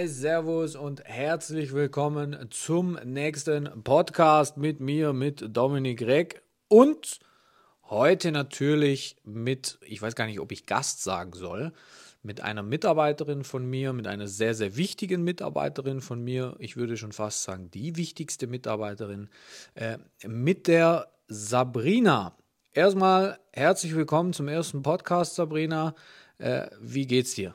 Hi, Servus und herzlich willkommen zum nächsten Podcast mit mir, mit Dominik Reck und heute natürlich mit, ich weiß gar nicht, ob ich Gast sagen soll, mit einer Mitarbeiterin von mir, mit einer sehr, sehr wichtigen Mitarbeiterin von mir, ich würde schon fast sagen, die wichtigste Mitarbeiterin, äh, mit der Sabrina. Erstmal herzlich willkommen zum ersten Podcast, Sabrina. Äh, wie geht's dir?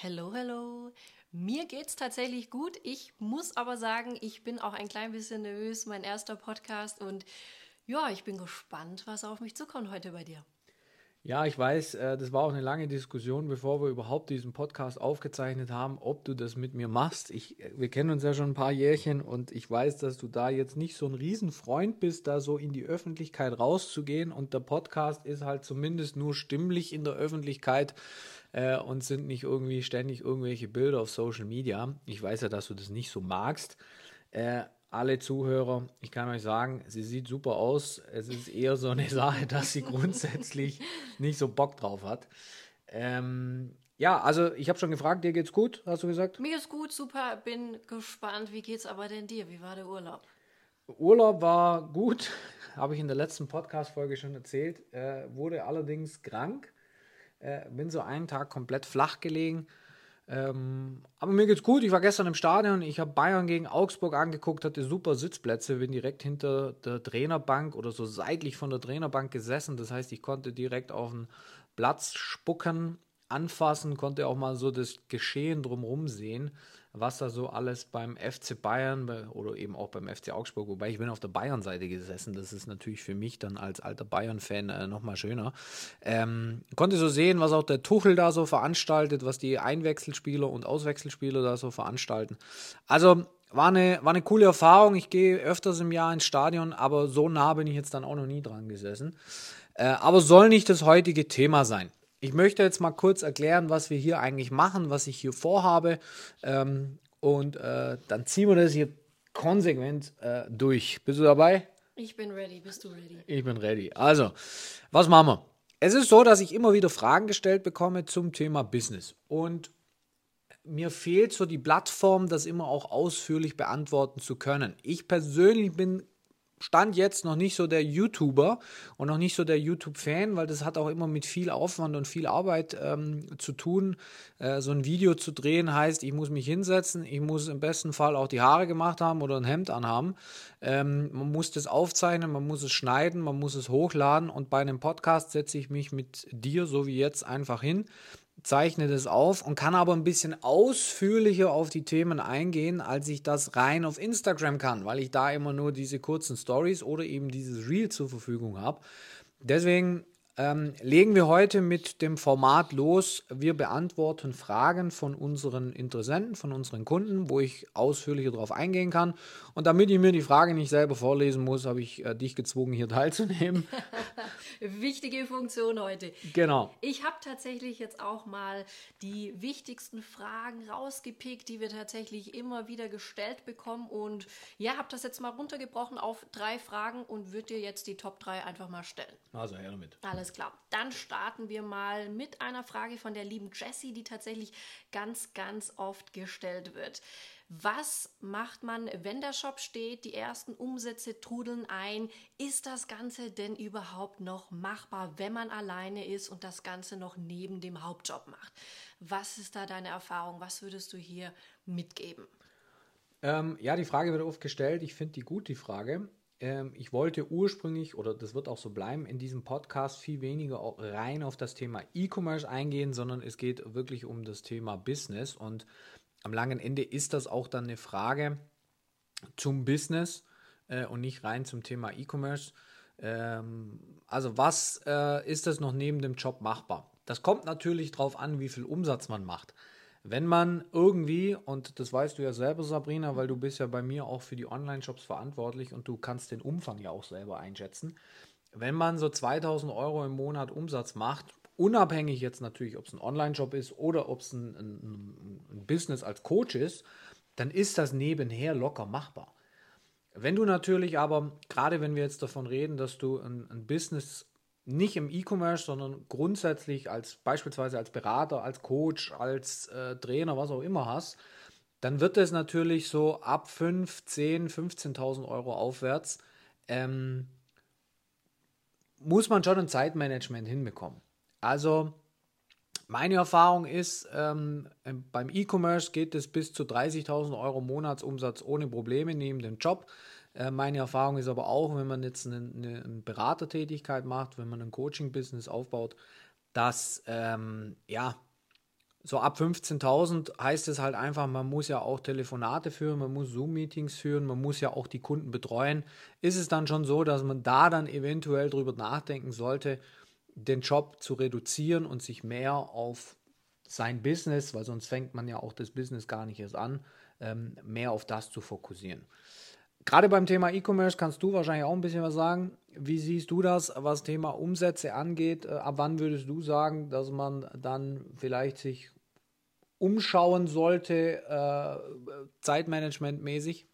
Hallo, hallo. Mir geht's tatsächlich gut. Ich muss aber sagen, ich bin auch ein klein bisschen nervös. Mein erster Podcast und ja, ich bin gespannt, was auf mich zukommt heute bei dir. Ja, ich weiß, äh, das war auch eine lange Diskussion, bevor wir überhaupt diesen Podcast aufgezeichnet haben, ob du das mit mir machst. Ich, äh, wir kennen uns ja schon ein paar Jährchen und ich weiß, dass du da jetzt nicht so ein Riesenfreund bist, da so in die Öffentlichkeit rauszugehen. Und der Podcast ist halt zumindest nur stimmlich in der Öffentlichkeit äh, und sind nicht irgendwie ständig irgendwelche Bilder auf Social Media. Ich weiß ja, dass du das nicht so magst. Äh, alle Zuhörer, ich kann euch sagen, sie sieht super aus. Es ist eher so eine Sache, dass sie grundsätzlich nicht so Bock drauf hat. Ähm, ja, also ich habe schon gefragt, dir geht's gut, hast du gesagt? Mir geht's gut, super. Bin gespannt. Wie geht's aber denn dir? Wie war der Urlaub? Urlaub war gut, habe ich in der letzten Podcast-Folge schon erzählt. Äh, wurde allerdings krank. Äh, bin so einen Tag komplett flach gelegen ähm, aber mir geht's gut. Ich war gestern im Stadion. Ich habe Bayern gegen Augsburg angeguckt, hatte super Sitzplätze, bin direkt hinter der Trainerbank oder so seitlich von der Trainerbank gesessen. Das heißt, ich konnte direkt auf den Platz spucken, anfassen, konnte auch mal so das Geschehen drumherum sehen was da so alles beim FC Bayern oder eben auch beim FC Augsburg, wobei ich bin auf der Bayern-Seite gesessen. Das ist natürlich für mich dann als alter Bayern-Fan äh, nochmal schöner. Ähm, konnte so sehen, was auch der Tuchel da so veranstaltet, was die Einwechselspieler und Auswechselspieler da so veranstalten. Also war eine, war eine coole Erfahrung. Ich gehe öfters im Jahr ins Stadion, aber so nah bin ich jetzt dann auch noch nie dran gesessen. Äh, aber soll nicht das heutige Thema sein. Ich möchte jetzt mal kurz erklären, was wir hier eigentlich machen, was ich hier vorhabe. Ähm, und äh, dann ziehen wir das hier konsequent äh, durch. Bist du dabei? Ich bin ready. Bist du ready? Ich bin ready. Also, was machen wir? Es ist so, dass ich immer wieder Fragen gestellt bekomme zum Thema Business. Und mir fehlt so die Plattform, das immer auch ausführlich beantworten zu können. Ich persönlich bin Stand jetzt noch nicht so der YouTuber und noch nicht so der YouTube-Fan, weil das hat auch immer mit viel Aufwand und viel Arbeit ähm, zu tun. Äh, so ein Video zu drehen heißt, ich muss mich hinsetzen, ich muss im besten Fall auch die Haare gemacht haben oder ein Hemd anhaben. Ähm, man muss das aufzeichnen, man muss es schneiden, man muss es hochladen und bei einem Podcast setze ich mich mit dir, so wie jetzt, einfach hin zeichne das auf und kann aber ein bisschen ausführlicher auf die Themen eingehen, als ich das rein auf Instagram kann, weil ich da immer nur diese kurzen Stories oder eben dieses Reel zur Verfügung habe. Deswegen ähm, legen wir heute mit dem Format los. Wir beantworten Fragen von unseren Interessenten, von unseren Kunden, wo ich ausführlicher darauf eingehen kann. Und damit ich mir die Frage nicht selber vorlesen muss, habe ich äh, dich gezwungen, hier teilzunehmen. Wichtige Funktion heute. Genau. Ich habe tatsächlich jetzt auch mal die wichtigsten Fragen rausgepickt, die wir tatsächlich immer wieder gestellt bekommen. Und ja, habe das jetzt mal runtergebrochen auf drei Fragen und würde dir jetzt die Top 3 einfach mal stellen. Also her damit. Alles alles klar. Dann starten wir mal mit einer Frage von der lieben Jessie, die tatsächlich ganz, ganz oft gestellt wird. Was macht man, wenn der Shop steht, die ersten Umsätze trudeln ein? Ist das Ganze denn überhaupt noch machbar, wenn man alleine ist und das Ganze noch neben dem Hauptjob macht? Was ist da deine Erfahrung? Was würdest du hier mitgeben? Ähm, ja, die Frage wird oft gestellt. Ich finde die gut, die Frage. Ähm, ich wollte ursprünglich, oder das wird auch so bleiben, in diesem Podcast viel weniger rein auf das Thema E-Commerce eingehen, sondern es geht wirklich um das Thema Business. Und am langen Ende ist das auch dann eine Frage zum Business äh, und nicht rein zum Thema E-Commerce. Ähm, also was äh, ist das noch neben dem Job machbar? Das kommt natürlich darauf an, wie viel Umsatz man macht. Wenn man irgendwie, und das weißt du ja selber, Sabrina, weil du bist ja bei mir auch für die Online-Shops verantwortlich und du kannst den Umfang ja auch selber einschätzen. Wenn man so 2000 Euro im Monat Umsatz macht, unabhängig jetzt natürlich, ob es ein Online-Shop ist oder ob es ein, ein, ein Business als Coach ist, dann ist das nebenher locker machbar. Wenn du natürlich aber, gerade wenn wir jetzt davon reden, dass du ein, ein Business nicht im E-Commerce, sondern grundsätzlich als beispielsweise als Berater, als Coach, als äh, Trainer, was auch immer hast, dann wird es natürlich so ab 5, 10, 15.000 Euro aufwärts, ähm, muss man schon ein Zeitmanagement hinbekommen. Also meine Erfahrung ist, ähm, beim E-Commerce geht es bis zu 30.000 Euro Monatsumsatz ohne Probleme neben dem Job. Äh, meine Erfahrung ist aber auch, wenn man jetzt eine, eine, Beratertätigkeit macht, wenn man ein Coaching-Business aufbaut, dass ähm, ja so ab 15.000 heißt es halt einfach, man muss ja auch Telefonate führen, man muss Zoom-Meetings führen, man muss ja auch die Kunden betreuen. Ist es dann schon so, dass man da dann eventuell drüber nachdenken sollte, den Job zu reduzieren und sich mehr auf sein Business, weil sonst fängt man ja auch das Business gar nicht erst an, ähm, mehr auf das zu fokussieren. Gerade beim Thema E-Commerce kannst du wahrscheinlich auch ein bisschen was sagen. Wie siehst du das, was Thema Umsätze angeht? Äh, ab wann würdest du sagen, dass man dann vielleicht sich umschauen sollte, äh, zeitmanagementmäßig?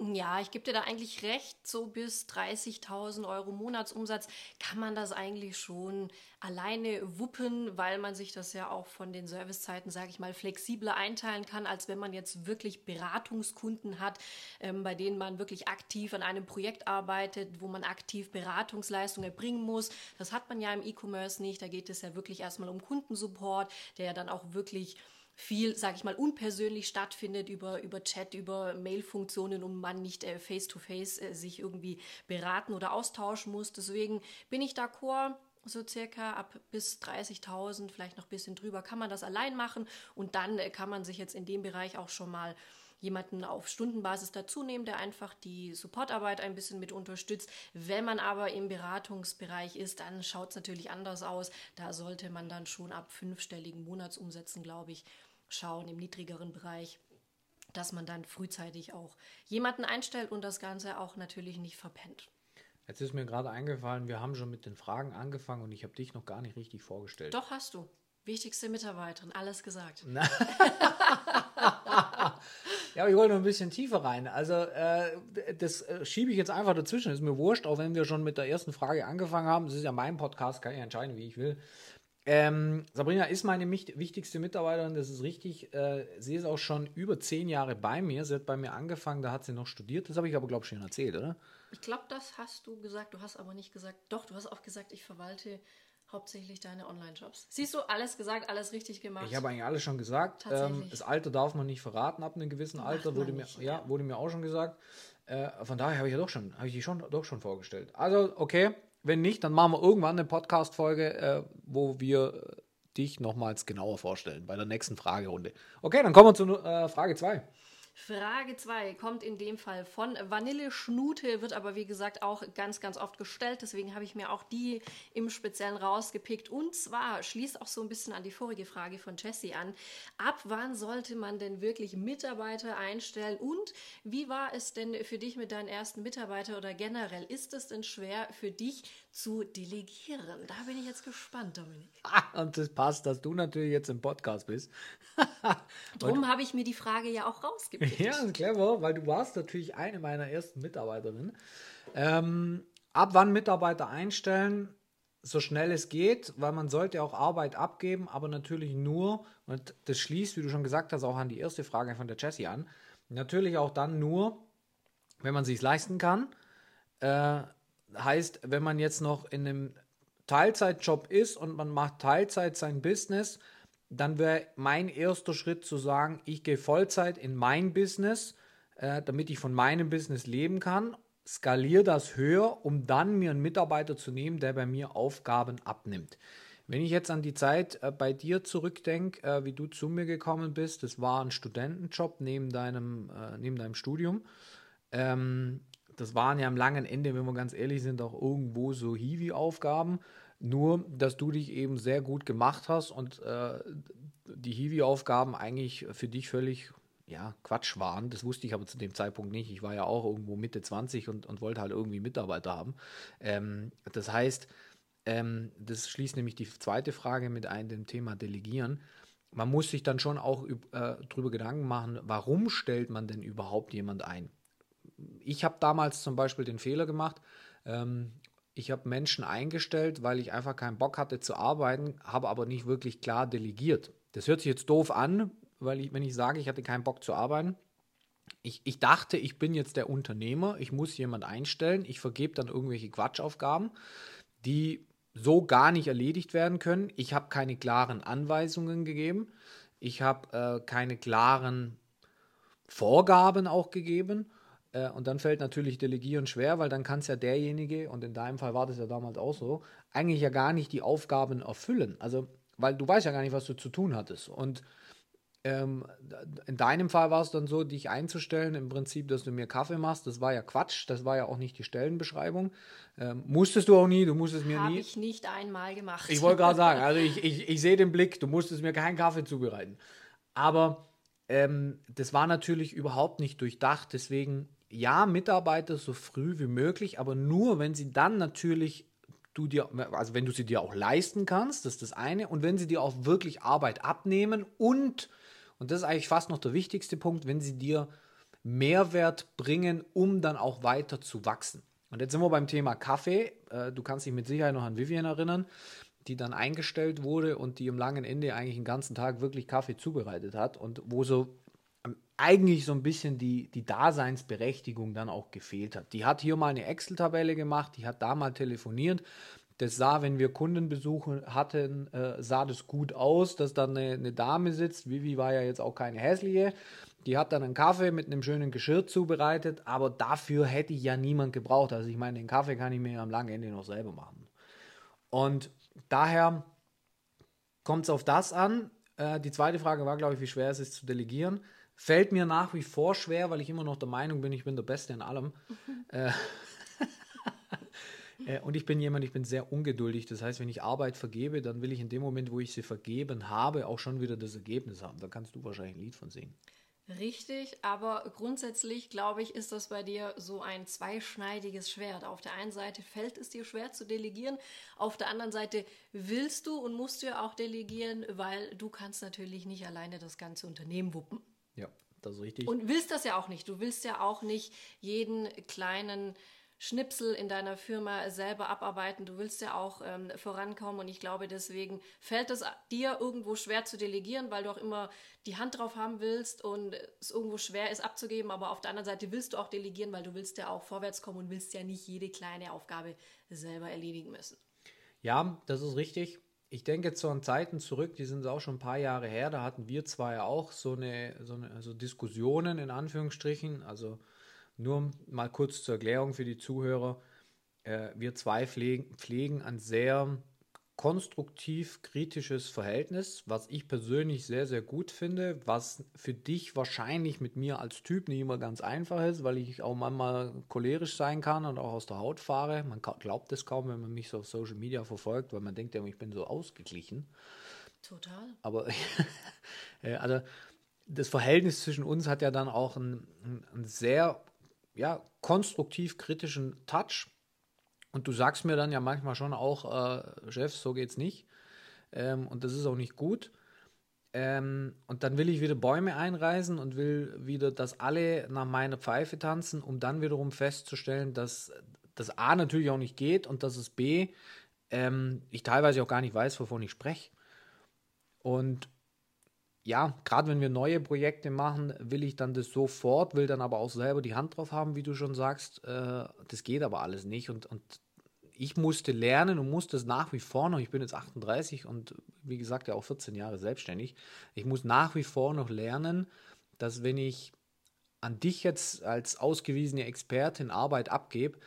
Ja, ich gebe dir da eigentlich recht, so bis 30.000 Euro Monatsumsatz kann man das eigentlich schon alleine wuppen, weil man sich das ja auch von den Servicezeiten, sage ich mal, flexibler einteilen kann, als wenn man jetzt wirklich Beratungskunden hat, ähm, bei denen man wirklich aktiv an einem Projekt arbeitet, wo man aktiv Beratungsleistungen erbringen muss. Das hat man ja im E-Commerce nicht. Da geht es ja wirklich erstmal um Kundensupport, der ja dann auch wirklich viel, sage ich mal, unpersönlich stattfindet über, über Chat, über Mailfunktionen und man nicht äh, face-to-face äh, sich irgendwie beraten oder austauschen muss. Deswegen bin ich d'accord, so circa ab bis 30.000, vielleicht noch ein bisschen drüber, kann man das allein machen und dann äh, kann man sich jetzt in dem Bereich auch schon mal jemanden auf Stundenbasis dazu nehmen, der einfach die Supportarbeit ein bisschen mit unterstützt. Wenn man aber im Beratungsbereich ist, dann schaut es natürlich anders aus. Da sollte man dann schon ab fünfstelligen Monatsumsätzen, glaube ich, schauen im niedrigeren Bereich dass man dann frühzeitig auch jemanden einstellt und das Ganze auch natürlich nicht verpennt. Jetzt ist mir gerade eingefallen, wir haben schon mit den Fragen angefangen und ich habe dich noch gar nicht richtig vorgestellt. Doch hast du. Wichtigste Mitarbeiterin, alles gesagt. Ja, aber ich wollte noch ein bisschen tiefer rein. Also, äh, das äh, schiebe ich jetzt einfach dazwischen. Ist mir wurscht, auch wenn wir schon mit der ersten Frage angefangen haben. Das ist ja mein Podcast, kann ich entscheiden, wie ich will. Ähm, Sabrina ist meine wichtigste Mitarbeiterin, das ist richtig. Äh, sie ist auch schon über zehn Jahre bei mir. Sie hat bei mir angefangen, da hat sie noch studiert. Das habe ich aber, glaube ich, schon erzählt, oder? Ich glaube, das hast du gesagt. Du hast aber nicht gesagt, doch, du hast auch gesagt, ich verwalte hauptsächlich deine Online-Jobs. Siehst du, alles gesagt, alles richtig gemacht. Ich habe eigentlich alles schon gesagt. Ähm, das Alter darf man nicht verraten ab einem gewissen Macht Alter, wurde mir, nicht, ja, ja, wurde mir auch schon gesagt. Äh, von daher habe ich ja doch schon, habe ich die schon, doch schon vorgestellt. Also, okay, wenn nicht, dann machen wir irgendwann eine Podcast-Folge, äh, wo wir dich nochmals genauer vorstellen bei der nächsten Fragerunde. Okay, dann kommen wir zu äh, Frage 2. Frage 2 kommt in dem Fall von Vanille Schnute, wird aber wie gesagt auch ganz, ganz oft gestellt. Deswegen habe ich mir auch die im Speziellen rausgepickt. Und zwar schließt auch so ein bisschen an die vorige Frage von Jessie an. Ab wann sollte man denn wirklich Mitarbeiter einstellen? Und wie war es denn für dich mit deinen ersten Mitarbeitern oder generell? Ist es denn schwer für dich zu delegieren? Da bin ich jetzt gespannt, Dominik. Ah, und das passt, dass du natürlich jetzt im Podcast bist. Darum habe ich mir die Frage ja auch rausgepickt. Ja, clever, weil du warst natürlich eine meiner ersten Mitarbeiterinnen. Ähm, ab wann Mitarbeiter einstellen? So schnell es geht, weil man sollte auch Arbeit abgeben, aber natürlich nur, und das schließt, wie du schon gesagt hast, auch an die erste Frage von der Jessie an, natürlich auch dann nur, wenn man sich leisten kann. Äh, heißt, wenn man jetzt noch in einem Teilzeitjob ist und man macht Teilzeit sein Business, dann wäre mein erster Schritt zu sagen, ich gehe Vollzeit in mein Business, äh, damit ich von meinem Business leben kann, skaliere das höher, um dann mir einen Mitarbeiter zu nehmen, der bei mir Aufgaben abnimmt. Wenn ich jetzt an die Zeit äh, bei dir zurückdenke, äh, wie du zu mir gekommen bist, das war ein Studentenjob neben deinem, äh, neben deinem Studium. Ähm, das waren ja am langen Ende, wenn wir ganz ehrlich sind, auch irgendwo so Hiwi-Aufgaben. Nur, dass du dich eben sehr gut gemacht hast und äh, die Hiwi-Aufgaben eigentlich für dich völlig ja, Quatsch waren. Das wusste ich aber zu dem Zeitpunkt nicht. Ich war ja auch irgendwo Mitte 20 und, und wollte halt irgendwie Mitarbeiter haben. Ähm, das heißt, ähm, das schließt nämlich die zweite Frage mit ein, dem Thema Delegieren. Man muss sich dann schon auch äh, darüber Gedanken machen, warum stellt man denn überhaupt jemand ein? Ich habe damals zum Beispiel den Fehler gemacht, ähm, ich habe Menschen eingestellt, weil ich einfach keinen Bock hatte zu arbeiten, habe aber nicht wirklich klar delegiert. Das hört sich jetzt doof an, weil ich, wenn ich sage, ich hatte keinen Bock zu arbeiten, ich, ich dachte, ich bin jetzt der Unternehmer, ich muss jemand einstellen, ich vergebe dann irgendwelche Quatschaufgaben, die so gar nicht erledigt werden können. Ich habe keine klaren Anweisungen gegeben, ich habe äh, keine klaren Vorgaben auch gegeben. Äh, und dann fällt natürlich Delegieren schwer, weil dann kann es ja derjenige, und in deinem Fall war das ja damals auch so, eigentlich ja gar nicht die Aufgaben erfüllen. Also, weil du weißt ja gar nicht, was du zu tun hattest. Und ähm, in deinem Fall war es dann so, dich einzustellen, im Prinzip, dass du mir Kaffee machst. Das war ja Quatsch, das war ja auch nicht die Stellenbeschreibung. Ähm, musstest du auch nie, du musstest mir Hab nie. Habe ich nicht einmal gemacht. Ich wollte gerade sagen, also ich, ich, ich sehe den Blick, du musstest mir keinen Kaffee zubereiten. Aber ähm, das war natürlich überhaupt nicht durchdacht. Deswegen, ja, Mitarbeiter so früh wie möglich, aber nur, wenn sie dann natürlich du dir, also wenn du sie dir auch leisten kannst, das ist das eine, und wenn sie dir auch wirklich Arbeit abnehmen und und das ist eigentlich fast noch der wichtigste Punkt, wenn sie dir Mehrwert bringen, um dann auch weiter zu wachsen. Und jetzt sind wir beim Thema Kaffee. Äh, du kannst dich mit Sicherheit noch an Vivian erinnern, die dann eingestellt wurde und die am langen Ende eigentlich den ganzen Tag wirklich Kaffee zubereitet hat und wo so eigentlich so ein bisschen die, die Daseinsberechtigung dann auch gefehlt hat. Die hat hier mal eine Excel-Tabelle gemacht, die hat da mal telefoniert das sah, wenn wir Kundenbesuche hatten, äh, sah das gut aus, dass dann eine, eine, Dame sitzt. Vivi war ja jetzt auch keine hässliche. Die hat dann einen Kaffee mit einem schönen Geschirr zubereitet, aber dafür hätte ich ja niemand gebraucht. Also ich meine, den Kaffee kann ich mir am langen Ende noch selber machen. Und daher kommt es auf das an. Äh, die zweite Frage war, glaube ich, wie schwer es ist zu delegieren. Fällt mir nach wie vor schwer, weil ich immer noch der Meinung bin, ich bin der Beste in allem. Äh, Äh, und ich bin jemand, ich bin sehr ungeduldig. Das heißt, wenn ich Arbeit vergebe, dann will ich in dem Moment, wo ich sie vergeben habe, auch schon wieder das Ergebnis haben. Da kannst du wahrscheinlich ein Lied von singen. Richtig, aber grundsätzlich glaube ich, ist das bei dir so ein zweischneidiges Schwert. Auf der einen Seite fällt es dir schwer zu delegieren, auf der anderen Seite willst du und musst du ja auch delegieren, weil du kannst natürlich nicht alleine das ganze Unternehmen wuppen. Ja, das ist richtig. Und willst das ja auch nicht. Du willst ja auch nicht jeden kleinen Schnipsel in deiner Firma selber abarbeiten. Du willst ja auch ähm, vorankommen und ich glaube, deswegen fällt es dir irgendwo schwer zu delegieren, weil du auch immer die Hand drauf haben willst und es irgendwo schwer ist abzugeben. Aber auf der anderen Seite willst du auch delegieren, weil du willst ja auch vorwärts kommen und willst ja nicht jede kleine Aufgabe selber erledigen müssen. Ja, das ist richtig. Ich denke zu Zeiten zurück, die sind auch schon ein paar Jahre her, da hatten wir zwei auch so eine, so eine also Diskussionen in Anführungsstrichen, also nur mal kurz zur Erklärung für die Zuhörer. Äh, wir zwei pflegen, pflegen ein sehr konstruktiv kritisches Verhältnis, was ich persönlich sehr, sehr gut finde, was für dich wahrscheinlich mit mir als Typ nicht immer ganz einfach ist, weil ich auch manchmal cholerisch sein kann und auch aus der Haut fahre. Man glaubt es kaum, wenn man mich so auf Social Media verfolgt, weil man denkt ja, ich bin so ausgeglichen. Total. Aber äh, also das Verhältnis zwischen uns hat ja dann auch ein, ein sehr ja, konstruktiv kritischen Touch. Und du sagst mir dann ja manchmal schon auch, äh, Chef, so geht's nicht. Ähm, und das ist auch nicht gut. Ähm, und dann will ich wieder Bäume einreißen und will wieder, dass alle nach meiner Pfeife tanzen, um dann wiederum festzustellen, dass das A natürlich auch nicht geht und dass es B, ähm, ich teilweise auch gar nicht weiß, wovon ich spreche. Und ja, gerade wenn wir neue Projekte machen, will ich dann das sofort, will dann aber auch selber die Hand drauf haben, wie du schon sagst. Äh, das geht aber alles nicht. Und, und ich musste lernen und musste es nach wie vor noch, ich bin jetzt 38 und wie gesagt ja auch 14 Jahre selbstständig, ich muss nach wie vor noch lernen, dass wenn ich an dich jetzt als ausgewiesene Expertin Arbeit abgebe,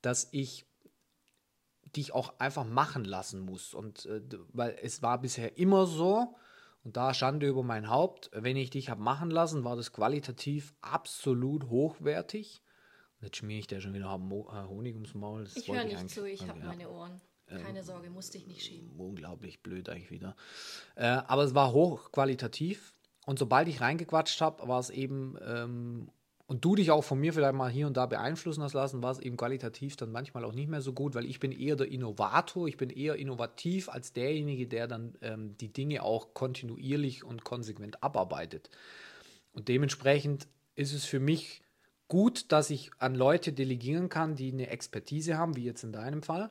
dass ich dich auch einfach machen lassen muss. Und äh, weil es war bisher immer so, und da Schande über mein Haupt, wenn ich dich habe machen lassen, war das qualitativ absolut hochwertig. Jetzt schmier ich dir schon wieder äh, Honig ums Maul. Das ich höre nicht zu, ich habe ja. meine Ohren. Keine ähm, Sorge, musste ich nicht schämen. Unglaublich blöd eigentlich wieder. Äh, aber es war hochqualitativ. Und sobald ich reingequatscht habe, war es eben ähm, und du dich auch von mir vielleicht mal hier und da beeinflussen hast lassen, war es eben qualitativ dann manchmal auch nicht mehr so gut, weil ich bin eher der Innovator, ich bin eher innovativ als derjenige, der dann ähm, die Dinge auch kontinuierlich und konsequent abarbeitet. Und dementsprechend ist es für mich gut, dass ich an Leute delegieren kann, die eine Expertise haben, wie jetzt in deinem Fall,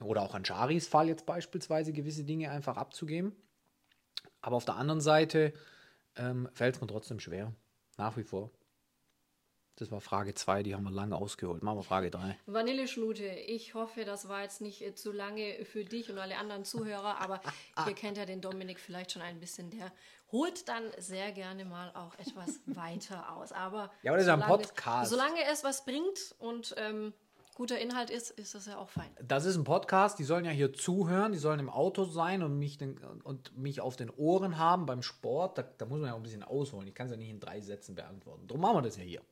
oder auch an Charis Fall jetzt beispielsweise gewisse Dinge einfach abzugeben. Aber auf der anderen Seite ähm, fällt es mir trotzdem schwer. Nach wie vor. Das war Frage 2, die haben wir lange ausgeholt. Machen wir Frage 3. Vanilleschnute, ich hoffe, das war jetzt nicht äh, zu lange für dich und alle anderen Zuhörer, aber ihr kennt ja den Dominik vielleicht schon ein bisschen. Der holt dann sehr gerne mal auch etwas weiter aus. Aber, ja, aber das ist ein Podcast. Solange es was bringt und ähm, guter Inhalt ist, ist das ja auch fein. Das ist ein Podcast, die sollen ja hier zuhören, die sollen im Auto sein und mich, den, und mich auf den Ohren haben beim Sport. Da, da muss man ja auch ein bisschen ausholen. Ich kann es ja nicht in drei Sätzen beantworten. Darum machen wir das ja hier.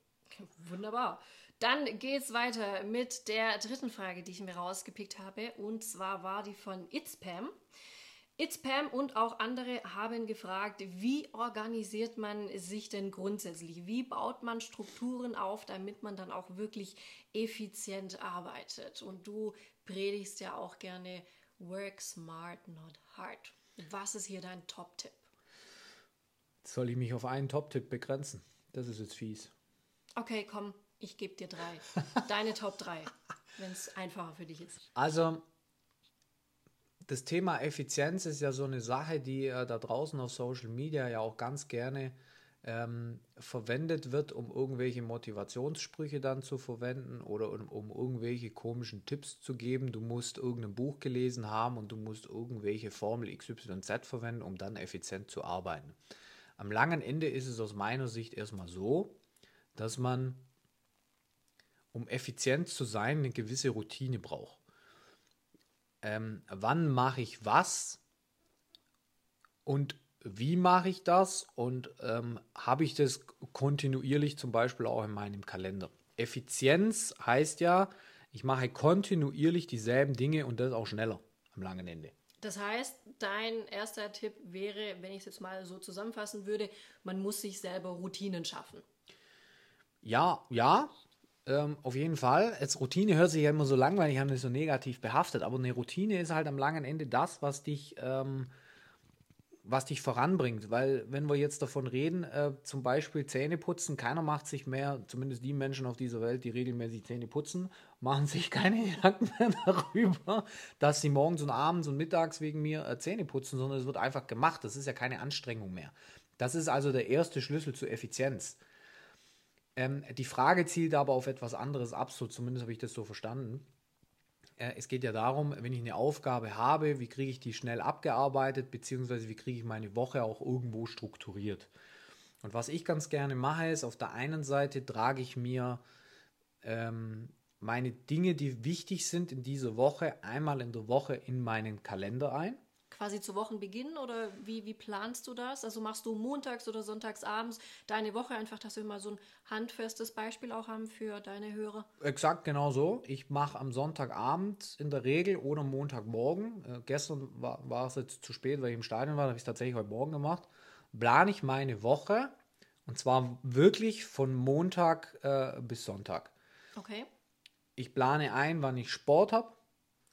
Wunderbar. Dann geht es weiter mit der dritten Frage, die ich mir rausgepickt habe. Und zwar war die von Itspam. Itspam und auch andere haben gefragt, wie organisiert man sich denn grundsätzlich? Wie baut man Strukturen auf, damit man dann auch wirklich effizient arbeitet? Und du predigst ja auch gerne Work smart, not hard. Was ist hier dein Top-Tipp? Soll ich mich auf einen Top-Tipp begrenzen? Das ist jetzt fies. Okay, komm, ich gebe dir drei. Deine Top 3, wenn es einfacher für dich ist. Also, das Thema Effizienz ist ja so eine Sache, die äh, da draußen auf Social Media ja auch ganz gerne ähm, verwendet wird, um irgendwelche Motivationssprüche dann zu verwenden oder um, um, irgendwelche komischen Tipps zu geben. Du musst irgendein Buch gelesen haben und du musst irgendwelche Formel XYZ verwenden, um dann effizient zu arbeiten. Am langen Ende ist es aus meiner Sicht erstmal so, dass man, um effizient zu sein, eine gewisse Routine braucht. Ähm, wann mache ich was und wie mache ich das und ähm, habe ich das kontinuierlich zum Beispiel auch in meinem Kalender. Effizienz heißt ja, ich mache kontinuierlich dieselben Dinge und das auch schneller am langen Ende. Das heißt, dein erster Tipp wäre, wenn ich es jetzt mal so zusammenfassen würde, man muss sich selber Routinen schaffen. Ja, ja, ähm, auf jeden Fall. Als Routine hört sich ja immer so langweilig an, ist so negativ behaftet, aber eine Routine ist halt am langen Ende das, was dich, ähm, was dich voranbringt. Weil, wenn wir jetzt davon reden, äh, zum Beispiel Zähne putzen, keiner macht sich mehr, zumindest die Menschen auf dieser Welt, die regelmäßig Zähne putzen, machen sich keine Gedanken mehr darüber, dass sie morgens und abends und mittags wegen mir äh, Zähne putzen, sondern es wird einfach gemacht. Das ist ja keine Anstrengung mehr. Das ist also der erste Schlüssel zur Effizienz. Ähm, die Frage zielt aber auf etwas anderes ab, so zumindest habe ich das so verstanden. Äh, es geht ja darum, wenn ich eine Aufgabe habe, wie kriege ich die schnell abgearbeitet, beziehungsweise wie kriege ich meine Woche auch irgendwo strukturiert. Und was ich ganz gerne mache, ist, auf der einen Seite trage ich mir ähm, meine Dinge, die wichtig sind in dieser Woche, einmal in der Woche in meinen Kalender ein quasi zu Wochenbeginn oder wie, wie planst du das? Also machst du montags oder sonntags abends deine Woche einfach, dass wir mal so ein handfestes Beispiel auch haben für deine Hörer? Exakt genau so. Ich mache am Sonntagabend in der Regel oder Montagmorgen. Äh, gestern war, war es jetzt zu spät, weil ich im Stadion war, habe ich es tatsächlich heute Morgen gemacht. Plane ich meine Woche und zwar wirklich von Montag äh, bis Sonntag. Okay. Ich plane ein, wann ich Sport habe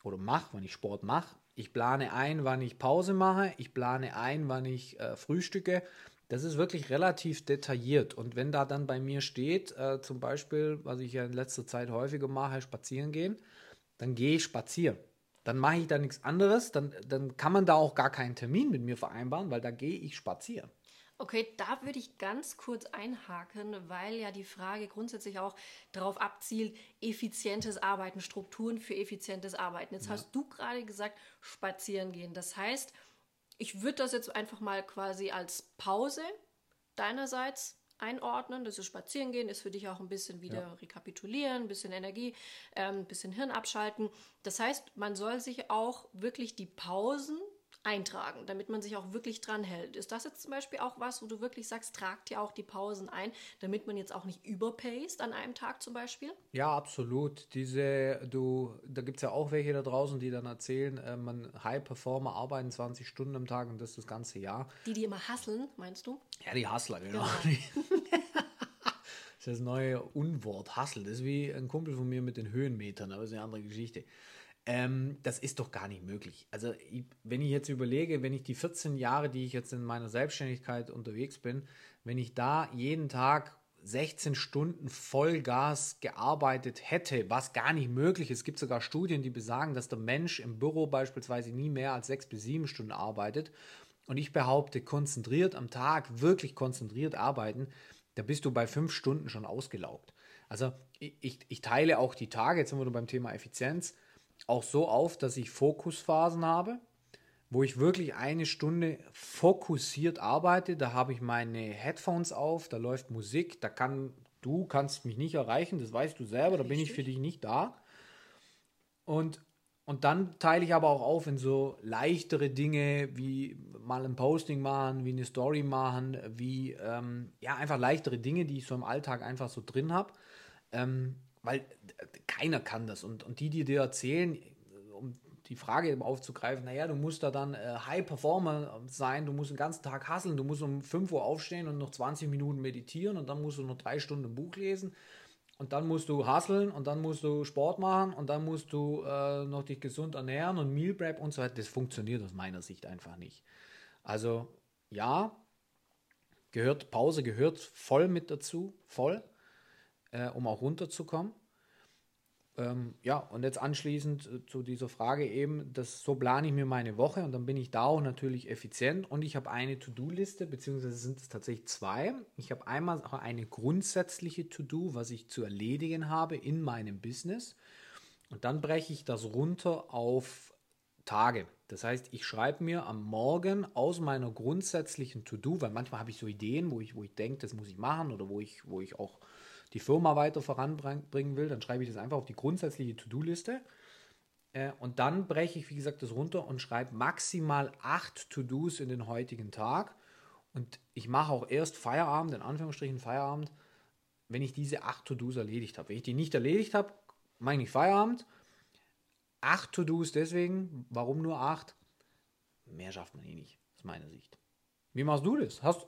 oder mache, wann ich Sport mache. Ich plane ein, wann ich Pause mache. Ich plane ein, wann ich äh, frühstücke. Das ist wirklich relativ detailliert. Und wenn da dann bei mir steht, äh, zum Beispiel, was ich ja in letzter Zeit häufiger mache, spazieren gehen, dann gehe ich spazieren. Dann mache ich da nichts anderes. Dann, dann kann man da auch gar keinen Termin mit mir vereinbaren, weil da gehe ich spazieren. Okay, da würde ich ganz kurz einhaken, weil ja die Frage grundsätzlich auch darauf abzielt, effizientes Arbeiten, Strukturen für effizientes Arbeiten. Jetzt ja. hast du gerade gesagt, spazieren gehen. Das heißt, ich würde das jetzt einfach mal quasi als Pause deinerseits einordnen. Das ist spazieren gehen, ist für dich auch ein bisschen wieder ja. rekapitulieren, ein bisschen Energie, ähm, ein bisschen Hirn abschalten. Das heißt, man soll sich auch wirklich die Pausen eintragen, damit man sich auch wirklich dran hält. Ist das jetzt zum Beispiel auch was, wo du wirklich sagst, tragt dir auch die Pausen ein, damit man jetzt auch nicht überpaced an einem Tag zum Beispiel? Ja, absolut. Diese, du, da gibt es ja auch welche da draußen, die dann erzählen, äh, man High Performer arbeiten 20 Stunden am Tag und das das ganze Jahr. Die, die immer hasseln, meinst du? Ja, die Hustler, genau. genau. das ist das neue Unwort, Hustle. Das ist wie ein Kumpel von mir mit den Höhenmetern, aber das ist eine andere Geschichte. Ähm, das ist doch gar nicht möglich. Also, ich, wenn ich jetzt überlege, wenn ich die 14 Jahre, die ich jetzt in meiner Selbstständigkeit unterwegs bin, wenn ich da jeden Tag 16 Stunden Vollgas gearbeitet hätte, was gar nicht möglich ist. Es gibt sogar Studien, die besagen, dass der Mensch im Büro beispielsweise nie mehr als sechs bis sieben Stunden arbeitet. Und ich behaupte, konzentriert am Tag, wirklich konzentriert arbeiten, da bist du bei fünf Stunden schon ausgelaugt. Also ich, ich teile auch die Tage, jetzt sind wir beim Thema Effizienz, auch so auf, dass ich Fokusphasen habe, wo ich wirklich eine Stunde fokussiert arbeite. Da habe ich meine Headphones auf, da läuft Musik, da kann du kannst mich nicht erreichen, das weißt du selber, da bin ich für dich nicht da. Und und dann teile ich aber auch auf in so leichtere Dinge, wie mal ein Posting machen, wie eine Story machen, wie ähm, ja einfach leichtere Dinge, die ich so im Alltag einfach so drin habe. Ähm, weil keiner kann das. Und, und die, die dir erzählen, um die Frage aufzugreifen, naja, du musst da dann äh, High Performer sein, du musst den ganzen Tag hasseln, du musst um 5 Uhr aufstehen und noch 20 Minuten meditieren und dann musst du noch drei Stunden ein Buch lesen und dann musst du hasseln und dann musst du Sport machen und dann musst du äh, noch dich gesund ernähren und Meal Prep und so weiter. Das funktioniert aus meiner Sicht einfach nicht. Also ja, gehört Pause gehört voll mit dazu, voll, äh, um auch runterzukommen. Ähm, ja, und jetzt anschließend äh, zu dieser Frage eben, das, so plane ich mir meine Woche und dann bin ich da auch natürlich effizient und ich habe eine To-Do-Liste, beziehungsweise sind es tatsächlich zwei. Ich habe einmal eine grundsätzliche To-Do, was ich zu erledigen habe in meinem Business und dann breche ich das runter auf Tage. Das heißt, ich schreibe mir am Morgen aus meiner grundsätzlichen To-Do, weil manchmal habe ich so Ideen, wo ich, wo ich denke, das muss ich machen oder wo ich, wo ich auch die Firma weiter voranbringen will, dann schreibe ich das einfach auf die grundsätzliche To-Do-Liste. Äh, und dann breche ich, wie gesagt, das runter und schreibe maximal acht To-Dos in den heutigen Tag. Und ich mache auch erst Feierabend, in Anführungsstrichen Feierabend, wenn ich diese acht To-Dos erledigt habe. Wenn ich die nicht erledigt habe, meine ich Feierabend. Acht To-Dos deswegen. Warum nur acht? Mehr schafft man eh nicht, aus meiner Sicht. Wie machst du das? Hast,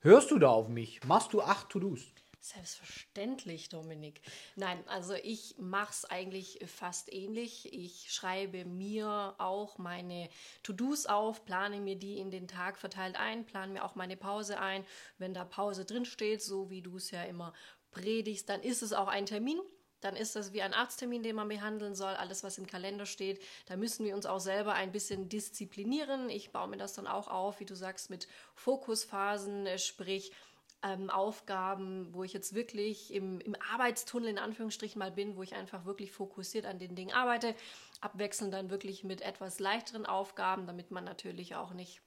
hörst du da auf mich? Machst du acht To-Dos? Selbstverständlich, Dominik. Nein, also ich mache es eigentlich fast ähnlich. Ich schreibe mir auch meine To-Dos auf, plane mir die in den Tag verteilt ein, plane mir auch meine Pause ein. Wenn da Pause drin steht, so wie du es ja immer predigst, dann ist es auch ein Termin. Dann ist das wie ein Arzttermin, den man behandeln soll. Alles, was im Kalender steht, da müssen wir uns auch selber ein bisschen disziplinieren. Ich baue mir das dann auch auf, wie du sagst, mit Fokusphasen, sprich ähm, Aufgaben, wo ich jetzt wirklich im, im Arbeitstunnel in Anführungsstrichen mal bin, wo ich einfach wirklich fokussiert an den Dingen arbeite, abwechselnd dann wirklich mit etwas leichteren Aufgaben, damit man natürlich auch nicht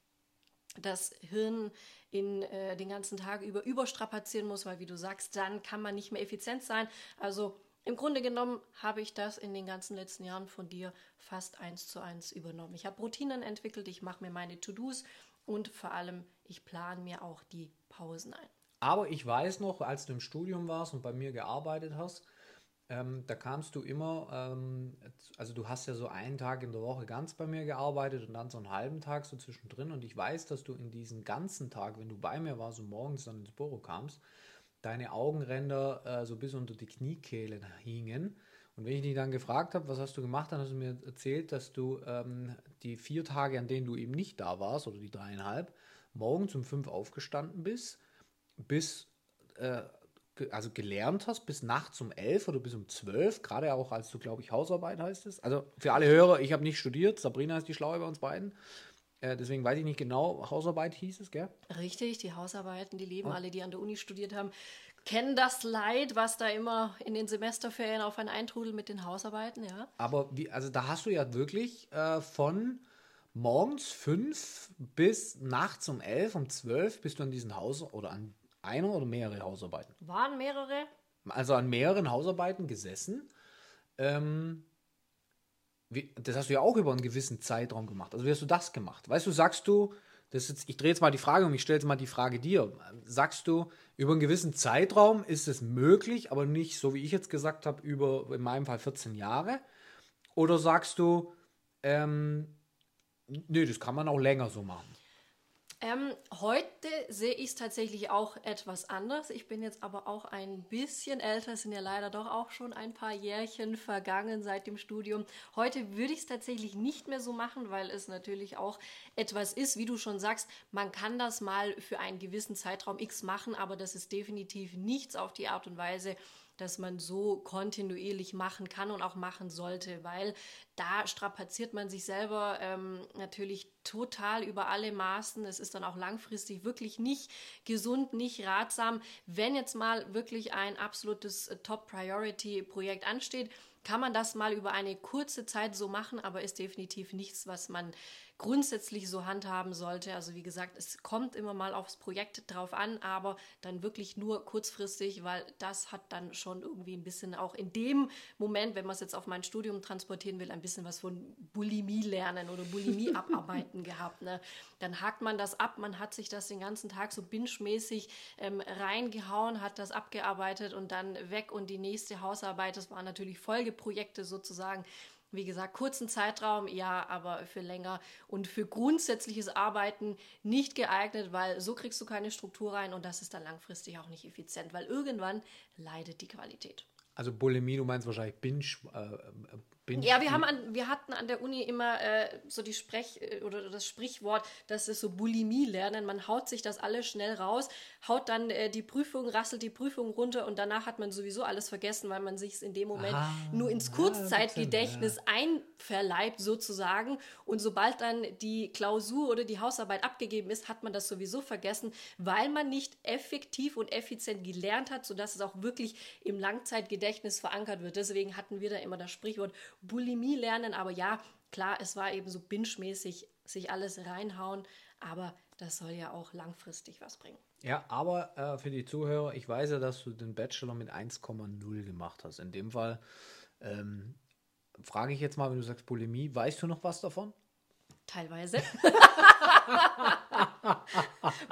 das Hirn in äh, den ganzen Tag über überstrapazieren muss, weil wie du sagst, dann kann man nicht mehr effizient sein. Also im Grunde genommen habe ich das in den ganzen letzten Jahren von dir fast eins zu eins übernommen. Ich habe Routinen entwickelt, ich mache mir meine To-Dos und vor allem ich plane mir auch die Pausen ein. Aber ich weiß noch, als du im Studium warst und bei mir gearbeitet hast, ähm, da kamst du immer, ähm, also du hast ja so einen Tag in der Woche ganz bei mir gearbeitet und dann so einen halben Tag so zwischendrin. Und ich weiß, dass du in diesen ganzen Tag, wenn du bei mir warst und morgens dann ins Büro kamst, deine Augenränder äh, so bis unter die Kniekehlen hingen. Und wenn ich dich dann gefragt habe, was hast du gemacht, dann hast du mir erzählt, dass du ähm, die vier Tage, an denen du eben nicht da warst, oder die dreieinhalb, morgens um fünf aufgestanden bist bis, äh, also gelernt hast, bis nachts um elf oder bis um zwölf, gerade auch als du, glaube ich, Hausarbeit heißt es. Also für alle Hörer, ich habe nicht studiert, Sabrina ist die Schlaue bei uns beiden. Äh, deswegen weiß ich nicht genau, Hausarbeit hieß es, gell? Richtig, die Hausarbeiten, die leben, oh. alle, die an der Uni studiert haben, kennen das Leid, was da immer in den Semesterferien auf einen eintrudelt mit den Hausarbeiten, ja. Aber wie, also da hast du ja wirklich äh, von morgens fünf bis nachts um elf, um zwölf bist du an diesen Haus oder an eine oder mehrere Hausarbeiten? Waren mehrere? Also an mehreren Hausarbeiten gesessen. Ähm, wie, das hast du ja auch über einen gewissen Zeitraum gemacht. Also wie hast du das gemacht? Weißt du, sagst du, das jetzt, ich drehe jetzt mal die Frage um, ich stelle jetzt mal die Frage dir. Sagst du, über einen gewissen Zeitraum ist es möglich, aber nicht, so wie ich jetzt gesagt habe, über in meinem Fall 14 Jahre? Oder sagst du, ähm, nö, das kann man auch länger so machen? Ähm, heute sehe ich es tatsächlich auch etwas anders. Ich bin jetzt aber auch ein bisschen älter, es sind ja leider doch auch schon ein paar Jährchen vergangen seit dem Studium. Heute würde ich es tatsächlich nicht mehr so machen, weil es natürlich auch etwas ist, wie du schon sagst, man kann das mal für einen gewissen Zeitraum X machen, aber das ist definitiv nichts auf die Art und Weise, dass man so kontinuierlich machen kann und auch machen sollte, weil da strapaziert man sich selber ähm, natürlich total über alle Maßen. Es ist dann auch langfristig wirklich nicht gesund, nicht ratsam. Wenn jetzt mal wirklich ein absolutes äh, Top-Priority-Projekt ansteht, kann man das mal über eine kurze Zeit so machen, aber ist definitiv nichts, was man grundsätzlich so handhaben sollte. Also wie gesagt, es kommt immer mal aufs Projekt drauf an, aber dann wirklich nur kurzfristig, weil das hat dann schon irgendwie ein bisschen auch in dem Moment, wenn man es jetzt auf mein Studium transportieren will, ein bisschen was von Bulimie lernen oder Bulimie abarbeiten gehabt. Ne? Dann hakt man das ab, man hat sich das den ganzen Tag so binge-mäßig ähm, reingehauen, hat das abgearbeitet und dann weg und die nächste Hausarbeit, das waren natürlich Folgeprojekte sozusagen, wie gesagt, kurzen Zeitraum, ja, aber für länger und für grundsätzliches Arbeiten nicht geeignet, weil so kriegst du keine Struktur rein und das ist dann langfristig auch nicht effizient, weil irgendwann leidet die Qualität. Also Bulimie, du meinst wahrscheinlich Binge, äh, Binge ja, wir, haben an, wir hatten an der Uni immer äh, so die Sprech- äh, oder das Sprichwort, dass es so Bulimie lernen. Man haut sich das alles schnell raus, haut dann äh, die Prüfung, rasselt die Prüfung runter und danach hat man sowieso alles vergessen, weil man sich es in dem Moment ah, nur ins Kurzzeitgedächtnis ja. Einverleibt sozusagen. Und sobald dann die Klausur oder die Hausarbeit abgegeben ist, hat man das sowieso vergessen, weil man nicht effektiv und effizient gelernt hat, sodass es auch wirklich im Langzeitgedächtnis verankert wird. Deswegen hatten wir da immer das Sprichwort Bulimie lernen, aber ja, klar, es war eben so binge-mäßig sich alles reinhauen, aber das soll ja auch langfristig was bringen. Ja, aber äh, für die Zuhörer, ich weiß ja, dass du den Bachelor mit 1,0 gemacht hast. In dem Fall ähm, frage ich jetzt mal, wenn du sagst Bulimie, weißt du noch was davon? Teilweise.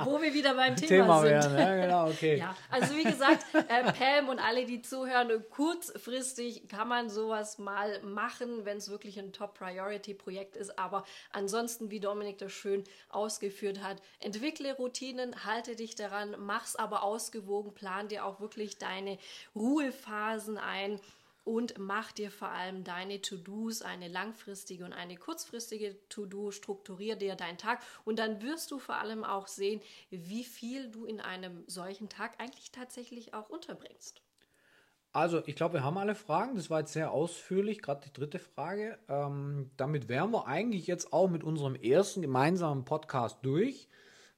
Wo wir wieder beim Thema, Thema sind. Werden. Ja, genau, okay. ja, also wie gesagt, äh, Pam und alle, die zuhören, kurzfristig kann man sowas mal machen, wenn es wirklich ein Top-Priority-Projekt ist. Aber ansonsten, wie Dominik das schön ausgeführt hat, entwickle Routinen, halte dich daran, mach's aber ausgewogen, plan dir auch wirklich deine Ruhephasen ein und mach dir vor allem deine To-Dos, eine langfristige und eine kurzfristige To-Do, strukturier dir deinen Tag und dann wirst du vor allem auch sehen, wie viel du in einem solchen Tag eigentlich tatsächlich auch unterbringst. Also, ich glaube, wir haben alle Fragen. Das war jetzt sehr ausführlich, gerade die dritte Frage. Ähm, damit wären wir eigentlich jetzt auch mit unserem ersten gemeinsamen Podcast durch.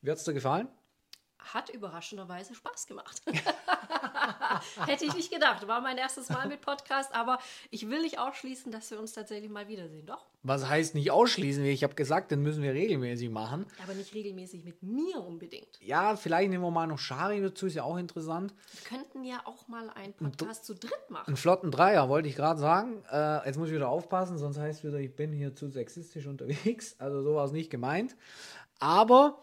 Wie hat es dir gefallen? Hat überraschenderweise Spaß gemacht. Hätte ich nicht gedacht. War mein erstes Mal mit Podcast, aber ich will nicht ausschließen, dass wir uns tatsächlich mal wiedersehen. Doch. Was heißt nicht ausschließen? Ich habe gesagt, den müssen wir regelmäßig machen. Aber nicht regelmäßig mit mir unbedingt. Ja, vielleicht nehmen wir mal noch Shari dazu, ist ja auch interessant. Wir könnten ja auch mal einen Podcast zu dritt machen. Einen flotten Dreier, wollte ich gerade sagen. Äh, jetzt muss ich wieder aufpassen, sonst heißt es wieder, ich bin hier zu sexistisch unterwegs. Also so war es nicht gemeint. Aber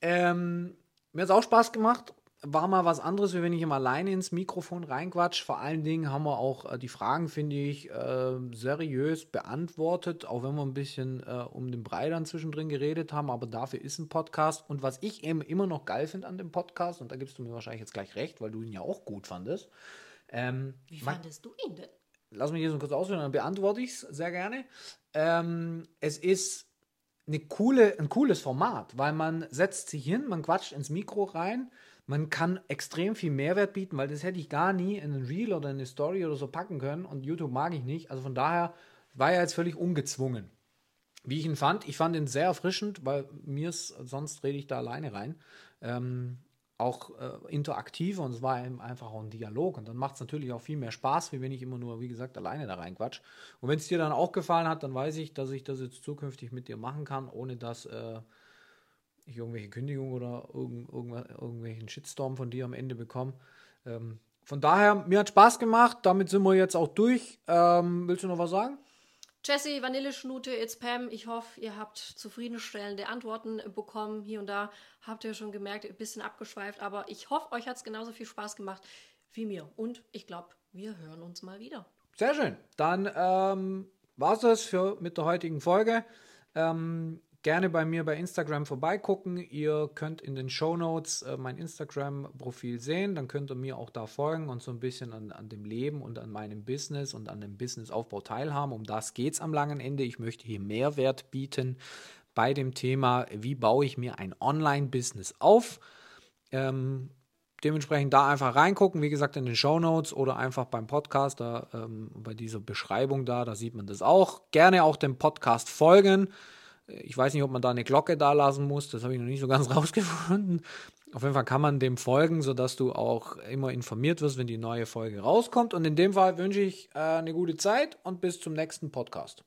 ähm, mir hat es auch Spaß gemacht. War mal was anderes, wie wenn ich immer alleine ins Mikrofon reinquatsch. Vor allen Dingen haben wir auch äh, die Fragen, finde ich, äh, seriös beantwortet, auch wenn wir ein bisschen äh, um den Brei dann zwischendrin geredet haben. Aber dafür ist ein Podcast. Und was ich eben immer noch geil finde an dem Podcast, und da gibst du mir wahrscheinlich jetzt gleich recht, weil du ihn ja auch gut fandest. Ähm, wie fandest du ihn denn? Lass mich hier so kurz ausführen, dann beantworte ich es sehr gerne. Ähm, es ist eine coole, ein cooles Format, weil man setzt sich hin, man quatscht ins Mikro rein, man kann extrem viel Mehrwert bieten, weil das hätte ich gar nie in ein Reel oder in eine Story oder so packen können und YouTube mag ich nicht. Also von daher war er jetzt völlig ungezwungen. Wie ich ihn fand, ich fand ihn sehr erfrischend, weil mir sonst rede ich da alleine rein. Ähm, auch äh, interaktiver und es war einfach auch ein Dialog. Und dann macht es natürlich auch viel mehr Spaß, wie wenn ich immer nur, wie gesagt, alleine da reinquatsch. Und wenn es dir dann auch gefallen hat, dann weiß ich, dass ich das jetzt zukünftig mit dir machen kann, ohne dass äh, ich irgendwelche Kündigungen oder irgend, irgendw irgendwelchen Shitstorm von dir am Ende bekomme. Ähm, von daher, mir hat Spaß gemacht, damit sind wir jetzt auch durch. Ähm, willst du noch was sagen? Jesse, Vanilleschnute, it's Pam. Ich hoffe, ihr habt zufriedenstellende Antworten bekommen. Hier und da habt ihr schon gemerkt, ein bisschen abgeschweift, aber ich hoffe, euch hat es genauso viel Spaß gemacht wie mir. Und ich glaube, wir hören uns mal wieder. Sehr schön. Dann ähm, war es das für, mit der heutigen Folge. Ähm, gerne bei mir bei Instagram vorbeigucken. Ihr könnt in den Show Notes äh, mein Instagram-Profil sehen. Dann könnt ihr mir auch da folgen und so ein bisschen an, an dem Leben und an meinem Business und an dem Businessaufbau teilhaben. Um das geht es am langen Ende. Ich möchte hier Mehrwert bieten bei dem Thema, wie baue ich mir ein Online-Business auf. Ähm, dementsprechend da einfach reingucken, wie gesagt, in den Show Notes oder einfach beim Podcast, da ähm, bei dieser Beschreibung da, da sieht man das auch. Gerne auch dem Podcast folgen. Ich weiß nicht, ob man da eine Glocke da lassen muss, das habe ich noch nicht so ganz rausgefunden. Auf jeden Fall kann man dem folgen, sodass du auch immer informiert wirst, wenn die neue Folge rauskommt. Und in dem Fall wünsche ich äh, eine gute Zeit und bis zum nächsten Podcast.